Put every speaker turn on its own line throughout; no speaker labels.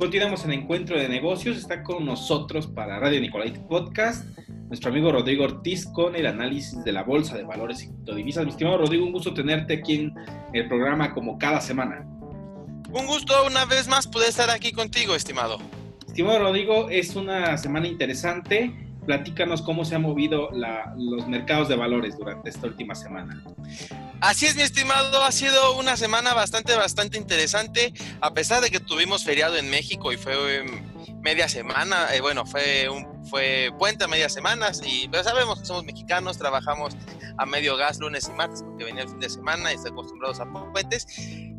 Continuamos en Encuentro de Negocios. Está con nosotros para Radio Nicolait Podcast nuestro amigo Rodrigo Ortiz con el análisis de la Bolsa de Valores y Criptodivisas. Mi estimado Rodrigo, un gusto tenerte aquí en el programa como cada semana.
Un gusto una vez más poder estar aquí contigo, estimado.
Estimado Rodrigo, es una semana interesante. Platícanos cómo se han movido los mercados de valores durante esta última semana.
Así es, mi estimado, ha sido una semana bastante, bastante interesante, a pesar de que tuvimos feriado en México y fue em, media semana, eh, bueno, fue un fue puente a medias semanas y pero sabemos que somos mexicanos, trabajamos a medio gas lunes y martes porque venía el fin de semana y estamos acostumbrados a puentes,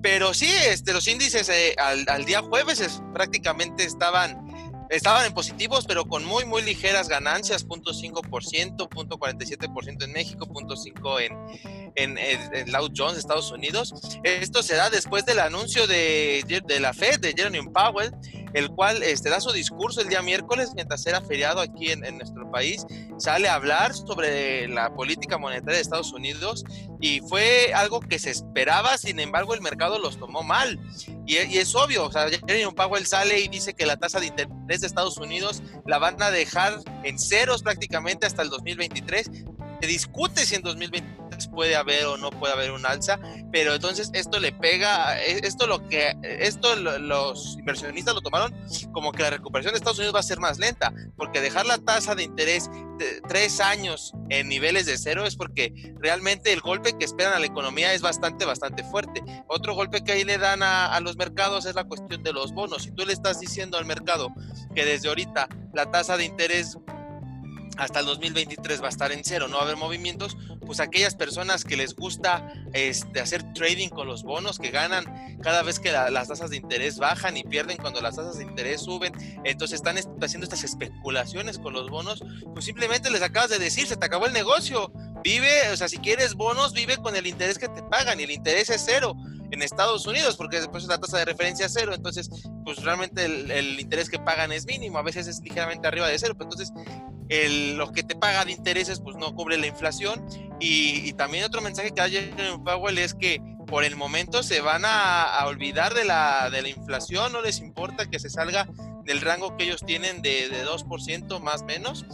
pero sí, este, los índices eh, al, día jueves es, prácticamente estaban estaban en positivos, pero con muy, muy ligeras ganancias, 0.5%, 0.47% en México, 0.5% en, en, en, Dow Jones, Estados Unidos. Esto se da después del anuncio de, de la Fed, de Jeremy Powell, el cual este, da su discurso el día miércoles, mientras era feriado aquí en, nuestro país, sale a hablar sobre la política monetaria de Estados Unidos y fue algo que se esperaba, sin embargo el mercado los tomó mal. Y, y es obvio, o sea, Jeremy Powell sale y dice que la tasa de interés de Estados Unidos la van a dejar en ceros prácticamente hasta el 2023. Se discute si en 2023 puede haber o no puede haber un alza, pero entonces esto le pega, e, esto lo que, esto los inversionistas lo tomaron como que la recuperación de Estados Unidos va a ser más lenta, porque dejar la tasa de interés de tres años en niveles de cero es porque realmente el golpe que esperan a la economía es bastante, bastante fuerte. Otro golpe que ahí le dan a, a los mercados es la cuestión de los bonos. Si tú le estás diciendo al mercado que desde ahorita la tasa de interés hasta el 2023 va a estar en cero, no va a haber movimientos, pues aquellas personas que les gusta este, hacer trading con los bonos, que ganan cada vez que las tasas de interés bajan y pierden cuando las tasas de interés suben, entonces están haciendo estas especulaciones con los bonos, pues simplemente les acabas de decir, se te acabó el negocio, vive, o sea, si quieres bonos, vive con el interés que te pagan y el interés es cero en Estados Unidos, porque después la tasa de referencia es cero, entonces, pues realmente el, interés que pagan es mínimo, a veces es ligeramente arriba de cero, pero entonces lo que te paga de intereses pues no cubre la inflación. Y, y también otro mensaje que hay en Powell es que por el momento se van a, olvidar de la, de la inflación, no les importa que se salga del rango que ellos tienen de, de 2% más menos,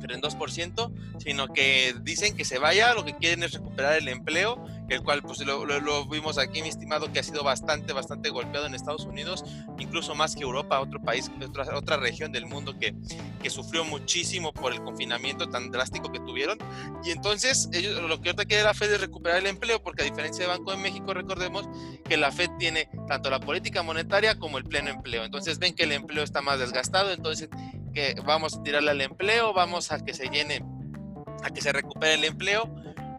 pero en 2%, sino que dicen que se vaya, lo que quieren es recuperar el empleo el cual pues lo, lo, lo, vimos aquí, mi estimado, que ha sido bastante, bastante golpeado en Estados Unidos, incluso más que Europa, otro país, otra, otra región del mundo que, que sufrió muchísimo por el confinamiento tan drástico que tuvieron. Y entonces, ellos, lo que ahorita quiere la Fed es recuperar el empleo, porque a diferencia de Banco de México, recordemos que la Fed tiene tanto la política monetaria como el pleno empleo. Entonces ven que el empleo está más desgastado, entonces que vamos a tirarle al empleo, vamos a que se llene, a que se recupere el empleo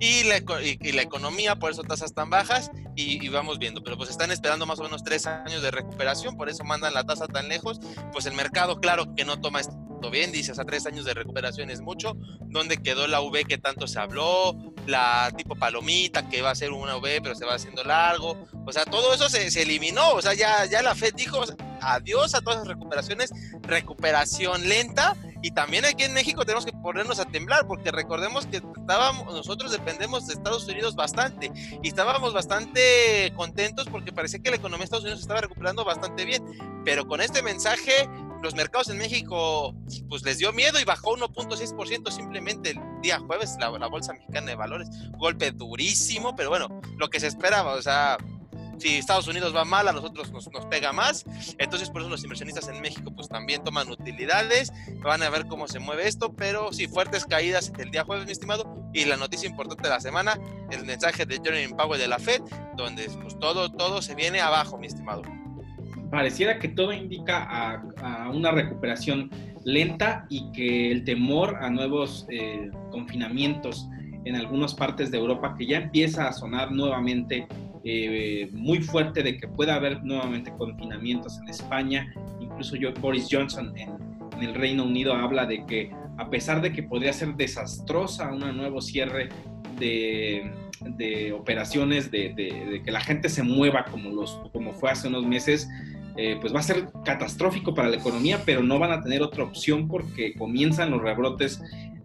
y la, economía, por eso tasas tan bajas, y, vamos viendo, pero pues están esperando más o menos tres años de recuperación, por eso mandan la tasa tan lejos, pues el mercado, claro que no toma esto bien, dice, hasta tres años de recuperación es mucho, ¿dónde quedó la V que tanto se habló? La tipo palomita, que va a ser una V, pero se va haciendo largo, o sea, todo eso se, se eliminó, o sea, ya, ya la FED dijo, adiós a todas las recuperaciones, recuperación lenta, y también aquí en México tenemos que ponernos a temblar, porque recordemos que estábamos, nosotros dependemos de Estados Unidos bastante y estábamos bastante contentos porque parecía que la economía de Estados Unidos estaba recuperando bastante bien. Pero con este mensaje, los mercados en México pues les dio miedo y bajó 1.6% simplemente el día jueves la, la Bolsa Mexicana de Valores. Golpe durísimo, pero bueno, lo que se esperaba, o sea, si Estados Unidos va mal, a nosotros nos, pega más. Entonces, por eso los inversionistas en México pues también toman utilidades, van a ver cómo se mueve esto, pero sí, fuertes caídas el día jueves, mi estimado. Y la noticia importante de la semana, el mensaje de Jeremy Powell de la Fed, donde pues todo, todo se viene abajo, mi estimado.
Pareciera que todo indica a, a una recuperación lenta y que el temor a nuevos eh, confinamientos en algunas partes de Europa que ya empieza a sonar nuevamente eh, muy fuerte de que pueda haber nuevamente confinamientos en España. Incluso yo, Boris Johnson en, en, el Reino Unido habla de que a pesar de que podría ser desastrosa un nuevo cierre de, operaciones, de, que la gente se mueva como, los, como fue hace unos meses, eh, pues va a ser catastrófico para la economía, pero no van a tener otra opción porque comienzan los rebrotes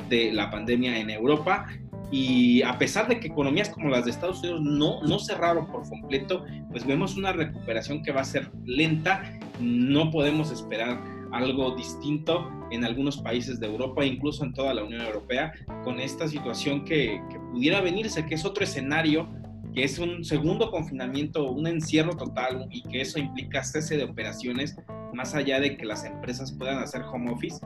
de la pandemia en Europa y a pesar de que economías como las de Estados Unidos no, no cerraron por completo, pues vemos una recuperación que va a ser lenta, no podemos esperar algo distinto en algunos países de Europa, incluso en toda la Unión Europea, con esta situación que, que pudiera venirse, que es otro escenario que es un segundo confinamiento, un encierro total y que eso implica cese de operaciones, más allá de que las empresas puedan hacer home office,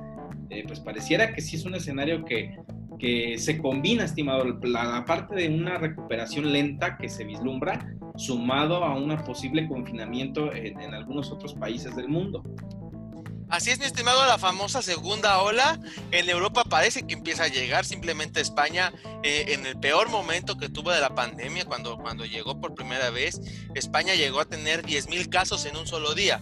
eh, pues pareciera que sí es un escenario que, que se combina, estimado, la, parte de una recuperación lenta que se vislumbra, sumado a un posible confinamiento en, algunos otros países del mundo.
Así es, mi estimado, la famosa segunda ola en Europa parece que empieza a llegar. Simplemente España, eh, en el peor momento que tuvo de la pandemia, cuando, cuando llegó por primera vez, España llegó a tener 10 mil casos en un solo día.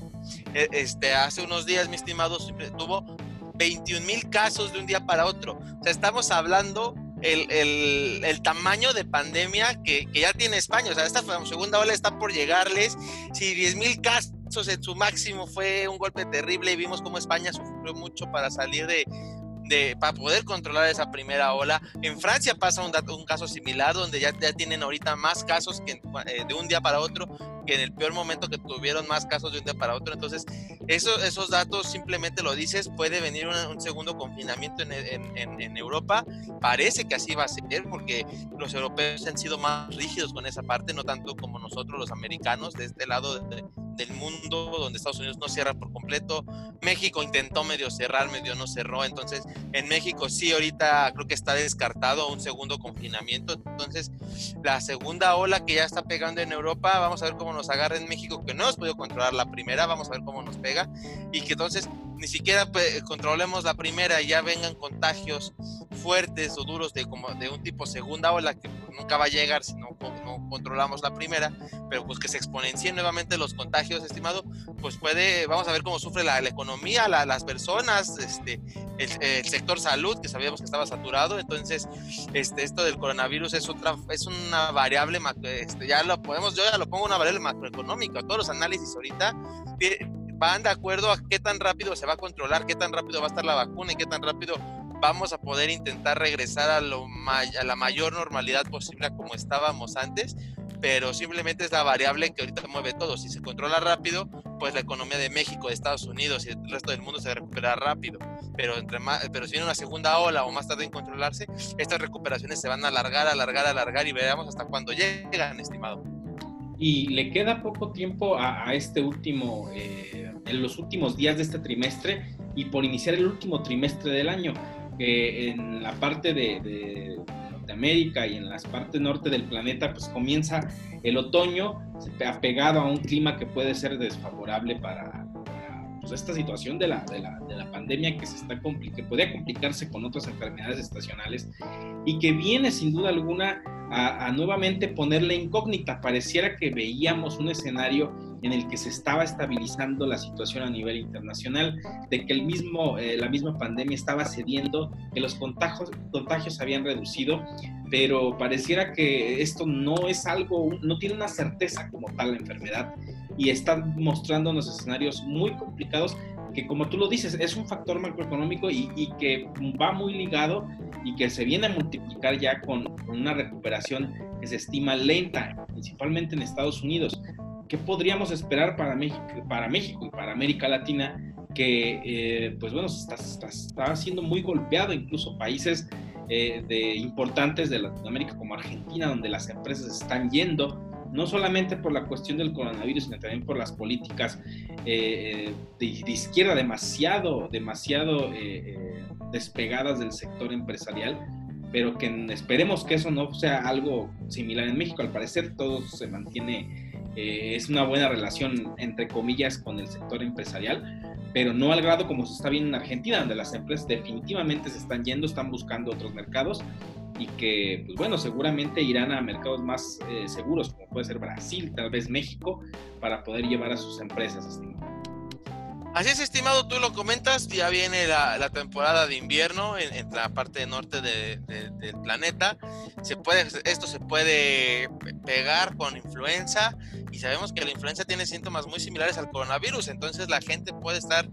E, este, hace unos días, mi estimado, tuvo 21 mil casos de un día para otro. O sea, estamos hablando el, el, tamaño de pandemia que, que, ya tiene España. O sea, esta segunda ola está por llegarles. Si 10 mil casos en su máximo fue un golpe terrible y vimos cómo España sufrió mucho para salir de, para poder controlar esa primera ola. En Francia pasa un, un caso similar, donde ya, ya, tienen ahorita más casos que eh, de un día para otro, que en el peor momento que tuvieron más casos de un día para otro. Entonces, eso, esos datos simplemente lo dices, puede venir un, segundo confinamiento en, en, en, Europa. Parece que así va a ser, porque los europeos han sido más rígidos con esa parte, no tanto como nosotros los americanos, de este lado de, del mundo, donde Estados Unidos no cierra por completo. México intentó medio cerrar, medio no cerró. Entonces, en México sí, ahorita creo que está descartado un segundo confinamiento. Entonces, la segunda ola que ya está pegando en Europa, vamos a ver cómo nos agarra en México, que no hemos podido controlar la primera, vamos a ver cómo nos pega. Y que entonces ni siquiera controlemos la primera y ya vengan contagios fuertes o duros de como de un tipo segunda ola que nunca va a llegar si no, no controlamos la primera, pero pues que se exponencien nuevamente los contagios, estimado, pues puede, vamos a ver cómo sufre la, economía, las personas, este, el, sector salud, que sabíamos que estaba saturado, entonces este, esto del coronavirus es otra, es una variable, este, ya lo podemos, yo ya lo pongo una variable macroeconómica, todos los análisis ahorita van de acuerdo a qué tan rápido se va a controlar, qué tan rápido va a estar la vacuna y qué tan rápido vamos a poder intentar regresar a, lo a la mayor normalidad posible a como estábamos antes, pero simplemente es la variable que ahorita mueve todo. Si se controla rápido, pues la economía de México, de Estados Unidos y el resto del mundo se recupera rápido. Pero, entre más, pero si viene una segunda ola o más tarde en controlarse, estas recuperaciones se van a alargar, alargar, alargar y veremos hasta cuándo llegan, estimado.
Y le queda poco tiempo a, este último, eh, en los últimos días de este trimestre y por iniciar el último trimestre del año, que en la parte de, de Norteamérica y en las partes norte del planeta, pues comienza el otoño apegado a un clima que puede ser desfavorable para, pues, esta situación de la, de la, de la pandemia que se está que podría complicarse con otras enfermedades estacionales y que viene sin duda alguna a, nuevamente ponerle incógnita. Pareciera que veíamos un escenario en el que se estaba estabilizando la situación a nivel internacional, de que el mismo, eh, la misma pandemia estaba cediendo, que los contagios, contagios habían reducido, pero pareciera que esto no es algo, no tiene una certeza como tal la enfermedad y está mostrando unos escenarios muy complicados que como tú lo dices, es un factor macroeconómico y, que va muy ligado y que se viene a multiplicar ya con, una recuperación que se estima lenta, principalmente en Estados Unidos. ¿Qué podríamos esperar para México, para México y para América Latina? Que, eh, pues bueno, está, está, siendo muy golpeado, incluso países eh, de, importantes de Latinoamérica como Argentina, donde las empresas están yendo no solamente por la cuestión del coronavirus, sino también por las políticas eh, de, izquierda demasiado, demasiado despegadas del sector empresarial, pero que esperemos que eso no sea algo similar en México. Al parecer todo se mantiene, es una buena relación, entre comillas, con el sector empresarial, pero no al grado como se está viendo en Argentina, donde las empresas definitivamente se están yendo, están buscando otros mercados y que, pues bueno, seguramente irán a mercados más eh, seguros, como puede ser Brasil, tal vez México, para poder llevar a sus empresas, estimado.
Así es, estimado, tú lo comentas, ya viene la, temporada de invierno en, la parte norte del planeta. Se puede, esto se puede pegar con influenza y sabemos que la influenza tiene síntomas muy similares al coronavirus, entonces la gente puede estar,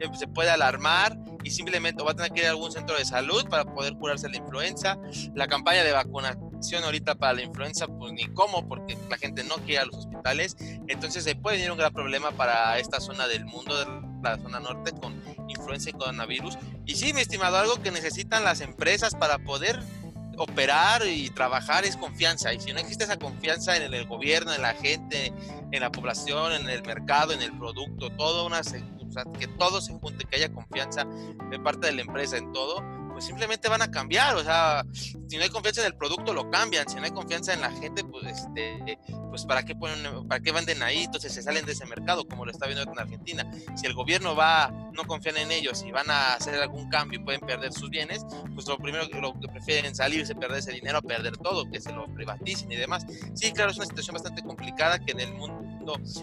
eh, se puede alarmar y simplemente va a tener que ir a algún centro de salud para poder curarse la influenza. La campaña de vacunación ahorita para la influenza, pues ni cómo, porque la gente no quiere a los hospitales. Entonces se puede venir un gran problema para esta zona del mundo, la zona norte, con influenza y coronavirus. Y sí, mi estimado, algo que necesitan las empresas para poder operar y trabajar es confianza. Y si no existe esa confianza en el gobierno, en la gente, en la población, en el mercado, en el producto, todo una, que todo se junte, que haya confianza de parte de la empresa en todo, pues simplemente van a cambiar. O sea, si no hay confianza en el producto, lo cambian. Si no hay confianza en la gente, pues, este, pues ¿para qué ponen, para qué venden ahí? Entonces se salen de ese mercado, como lo está viendo en Argentina. Si el gobierno va, no confían en ellos y van a hacer algún cambio y pueden perder sus bienes, pues lo primero lo que prefieren salirse, perder ese dinero, perder todo, que se lo privaticen y demás. Sí, claro, es una situación bastante complicada que en el mundo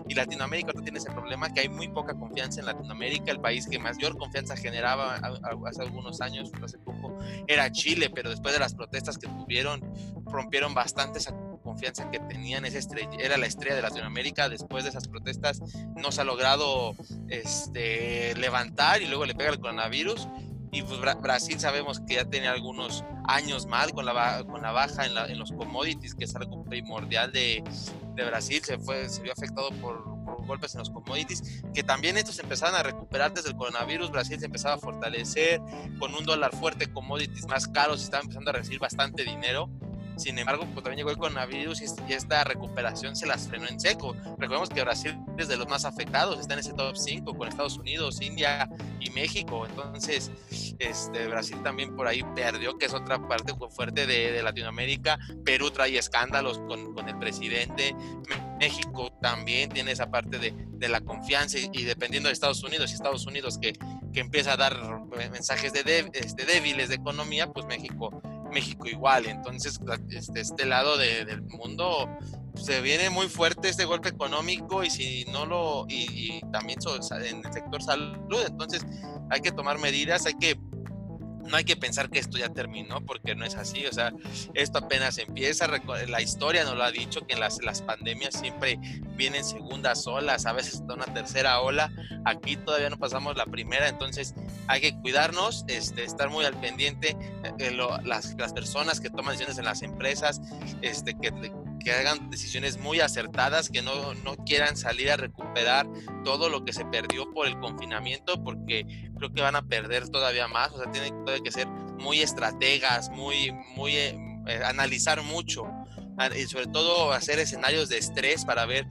y Latinoamérica no tiene ese problema que hay muy poca confianza en Latinoamérica. El país que mayor confianza generaba hace algunos años, hace poco, era Chile, pero después de las protestas que tuvieron, rompieron bastante esa confianza que tenían, esa estrella, era la estrella de Latinoamérica, después de esas protestas no se ha logrado este, levantar y luego le pega el coronavirus. Y pues Brasil sabemos que ya tiene algunos años mal con la, con la baja en, en los commodities, que es algo primordial de, de Brasil se, fue, se vio afectado por, golpes en los commodities, que también estos empezaron a recuperar desde el coronavirus, Brasil se empezaba a fortalecer, con un dólar fuerte, commodities más caros, estaba empezando a recibir bastante dinero, sin embargo, pues también llegó el coronavirus y esta recuperación se las frenó en seco. Recordemos que Brasil es de los más afectados, está en ese top 5 con Estados Unidos, India y México. Entonces, este, Brasil también por ahí perdió, que es otra parte fuerte de, Latinoamérica. Perú trae escándalos con, con, el presidente. México también tiene esa parte de, de la confianza y, dependiendo de Estados Unidos, y Estados Unidos que, que empieza a dar mensajes de, este, débiles de economía, pues México México igual. Entonces, este, este lado del mundo se viene muy fuerte este golpe económico y si no lo, y, y también en el sector salud, entonces hay que tomar medidas, hay que no hay que pensar que esto ya terminó, porque no es así, o sea, esto apenas empieza, la historia nos lo ha dicho, que las, las pandemias siempre vienen segundas olas, a veces está una tercera ola, aquí todavía no pasamos la primera, entonces hay que cuidarnos, este, estar muy al pendiente, eh, las, las personas que toman decisiones en las empresas, este, que que hagan decisiones muy acertadas, que no, no quieran salir a recuperar todo lo que se perdió por el confinamiento, porque creo que van a perder todavía más, o sea, tienen que ser muy estrategas, muy, muy, eh, eh, analizar mucho y sobre todo hacer escenarios de estrés para ver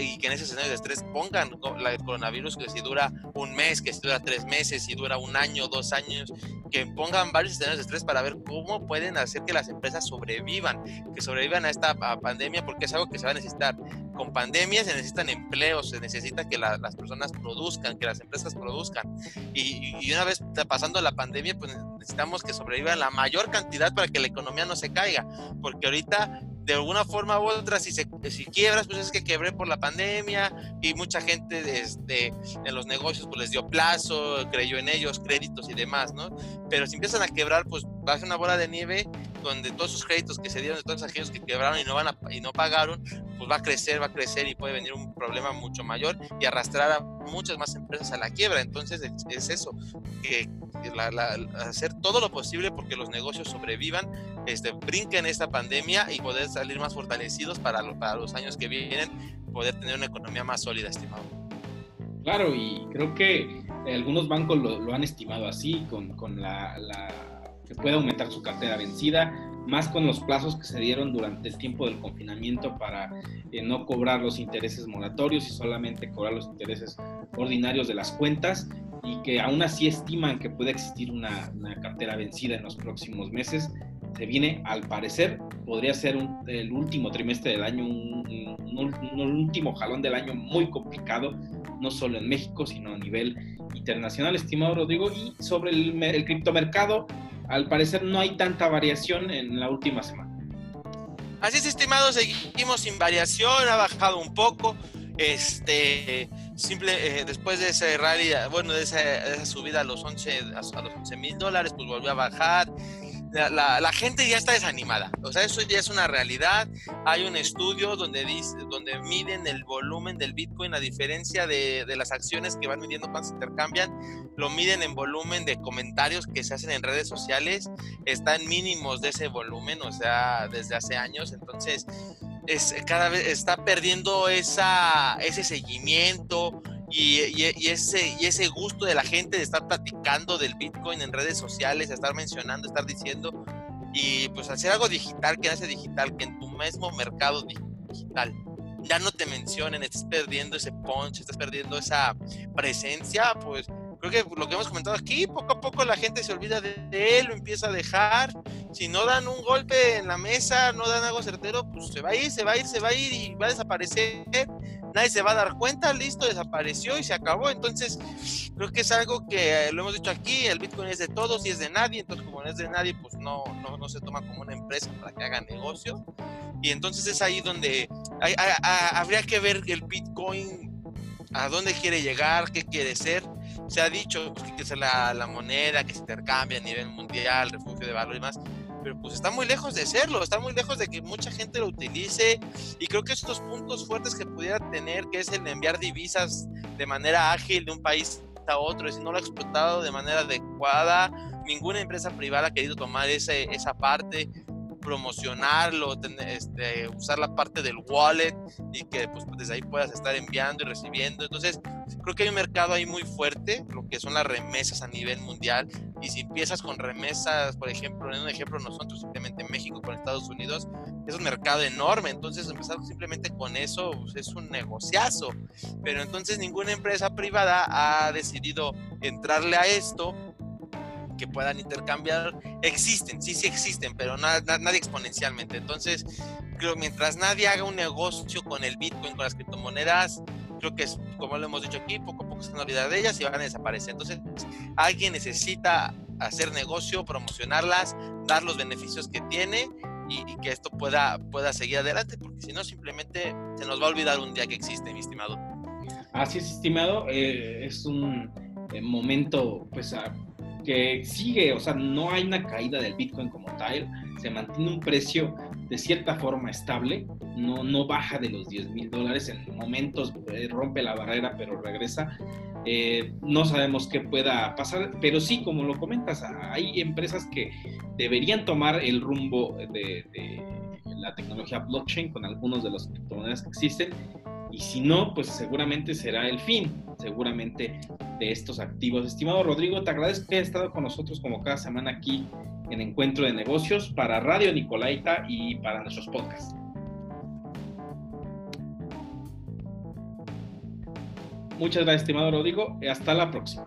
y que en ese escenario de estrés pongan el coronavirus que si dura un mes, que si dura tres meses, si dura un año, dos años, que pongan varios escenarios de estrés para ver cómo pueden hacer que las empresas sobrevivan, que sobrevivan a esta pandemia, porque es algo que se va a necesitar. Con pandemia se necesitan empleos, se necesita que las personas produzcan, que las empresas produzcan. Y, y, una vez pasando la pandemia, pues necesitamos que sobrevivan la mayor cantidad para que la economía no se caiga, porque ahorita de alguna forma u otra, si, se, si quiebras, pues es que quebré por la pandemia y mucha gente este, en los negocios pues les dio plazo, creyó en ellos, créditos y demás, ¿no? Pero si empiezan a quebrar, pues va a ser una bola de nieve donde todos esos créditos que se dieron de todos aquellos que quebraron y no, van y no pagaron, pues va a crecer, va a crecer y puede venir un problema mucho mayor y arrastrar a muchas más empresas a la quiebra. Entonces es, eso, que, hacer todo lo posible porque los negocios sobrevivan, este, brinquen esta pandemia y poder salir más fortalecidos para, para los años que vienen, poder tener una economía más sólida, estimado.
Claro, y creo que algunos bancos lo, han estimado así, con, con la, la, que puede aumentar su cartera vencida, más con los plazos que se dieron durante el tiempo del confinamiento para eh, no cobrar los intereses moratorios y solamente cobrar los intereses ordinarios de las cuentas y que aún así estiman que puede existir una, una cartera vencida en los próximos meses se viene, al parecer, podría ser el último trimestre del año, un, último jalón del año muy complicado, no solo en México, sino a nivel internacional, estimado Rodrigo. Y sobre el, el criptomercado, al parecer no hay tanta variación en la última semana.
Así es, estimado, seguimos sin variación, ha bajado un poco. Este, simple, eh, después de ese rally, bueno, de esa, subida a los 11 a, los 11 mil dólares, pues volvió a bajar la, gente ya está desanimada. O sea, eso ya es una realidad. Hay un estudio donde, donde miden el volumen del Bitcoin, a diferencia de, de las acciones que van midiendo cuando se intercambian, lo miden en volumen de comentarios que se hacen en redes sociales. Están mínimos de ese volumen, o sea, desde hace años. Entonces, es, cada vez está perdiendo esa, ese seguimiento, y, ese, y ese gusto de la gente de estar platicando del Bitcoin en redes sociales, estar mencionando, estar diciendo, y pues hacer algo digital, que hace digital, que en tu mismo mercado digital ya no te mencionen, estás perdiendo ese punch, estás perdiendo esa presencia, pues creo que lo que hemos comentado aquí, poco a poco la gente se olvida de, él, lo empieza a dejar. Si no dan un golpe en la mesa, no dan algo certero, pues se va a ir, se va a ir, se va a ir y va a desaparecer nadie se va a dar cuenta, listo, desapareció y se acabó. Entonces, creo que es algo que eh, lo hemos dicho aquí, el Bitcoin es de todos y es de nadie, entonces como no es de nadie, pues no, no, no se toma como una empresa para que haga negocio. Y entonces es ahí donde habría que ver el Bitcoin, a dónde quiere llegar, qué quiere ser. Se ha dicho pues, que ser la, la moneda que se intercambia a nivel mundial, refugio de valor y más pero pues está muy lejos de serlo, está muy lejos de que mucha gente lo utilice y creo que estos puntos fuertes que pudiera tener, que es el enviar divisas de manera ágil de un país a otro, si no lo ha explotado de manera adecuada, ninguna empresa privada ha querido tomar ese, esa parte, promocionarlo, este, usar la parte del wallet y que pues, desde ahí puedas estar enviando y recibiendo. Entonces, creo que hay un mercado ahí muy fuerte, lo que son las remesas a nivel mundial. Y si empiezas con remesas, por ejemplo, en un ejemplo nosotros simplemente en México con Estados Unidos, es un mercado enorme. Entonces, empezar simplemente con eso pues, es un negociazo. Pero entonces ninguna empresa privada ha decidido entrarle a esto que puedan intercambiar existen, sí, sí existen, pero nadie exponencialmente. Entonces, creo mientras nadie haga un negocio con el Bitcoin, con las criptomonedas, creo que es, como lo hemos dicho aquí, poco a poco se van a olvidar de ellas y van a desaparecer. Entonces, alguien necesita hacer negocio, promocionarlas, dar los beneficios que tiene y, que esto pueda, pueda seguir adelante, porque si no, simplemente se nos va a olvidar un día que existe, mi estimado.
Así es, estimado. Eh, es un eh, momento, pues, a que sigue, o sea, no hay una caída del Bitcoin como tal, se mantiene un precio de cierta forma estable, no, no baja de los 10 mil dólares, en momentos eh, rompe la barrera pero regresa. Eh, no sabemos qué pueda pasar, pero sí, como lo comentas, hay empresas que deberían tomar el rumbo de, la tecnología blockchain con algunos de los criptomonedas que existen y si no, pues seguramente será el fin, seguramente, de estos activos. Estimado Rodrigo, te agradezco que hayas estado con nosotros como cada semana aquí en Encuentro de Negocios para Radio Nicolaita y para nuestros podcasts. Muchas gracias, estimado Rodrigo. Hasta la próxima.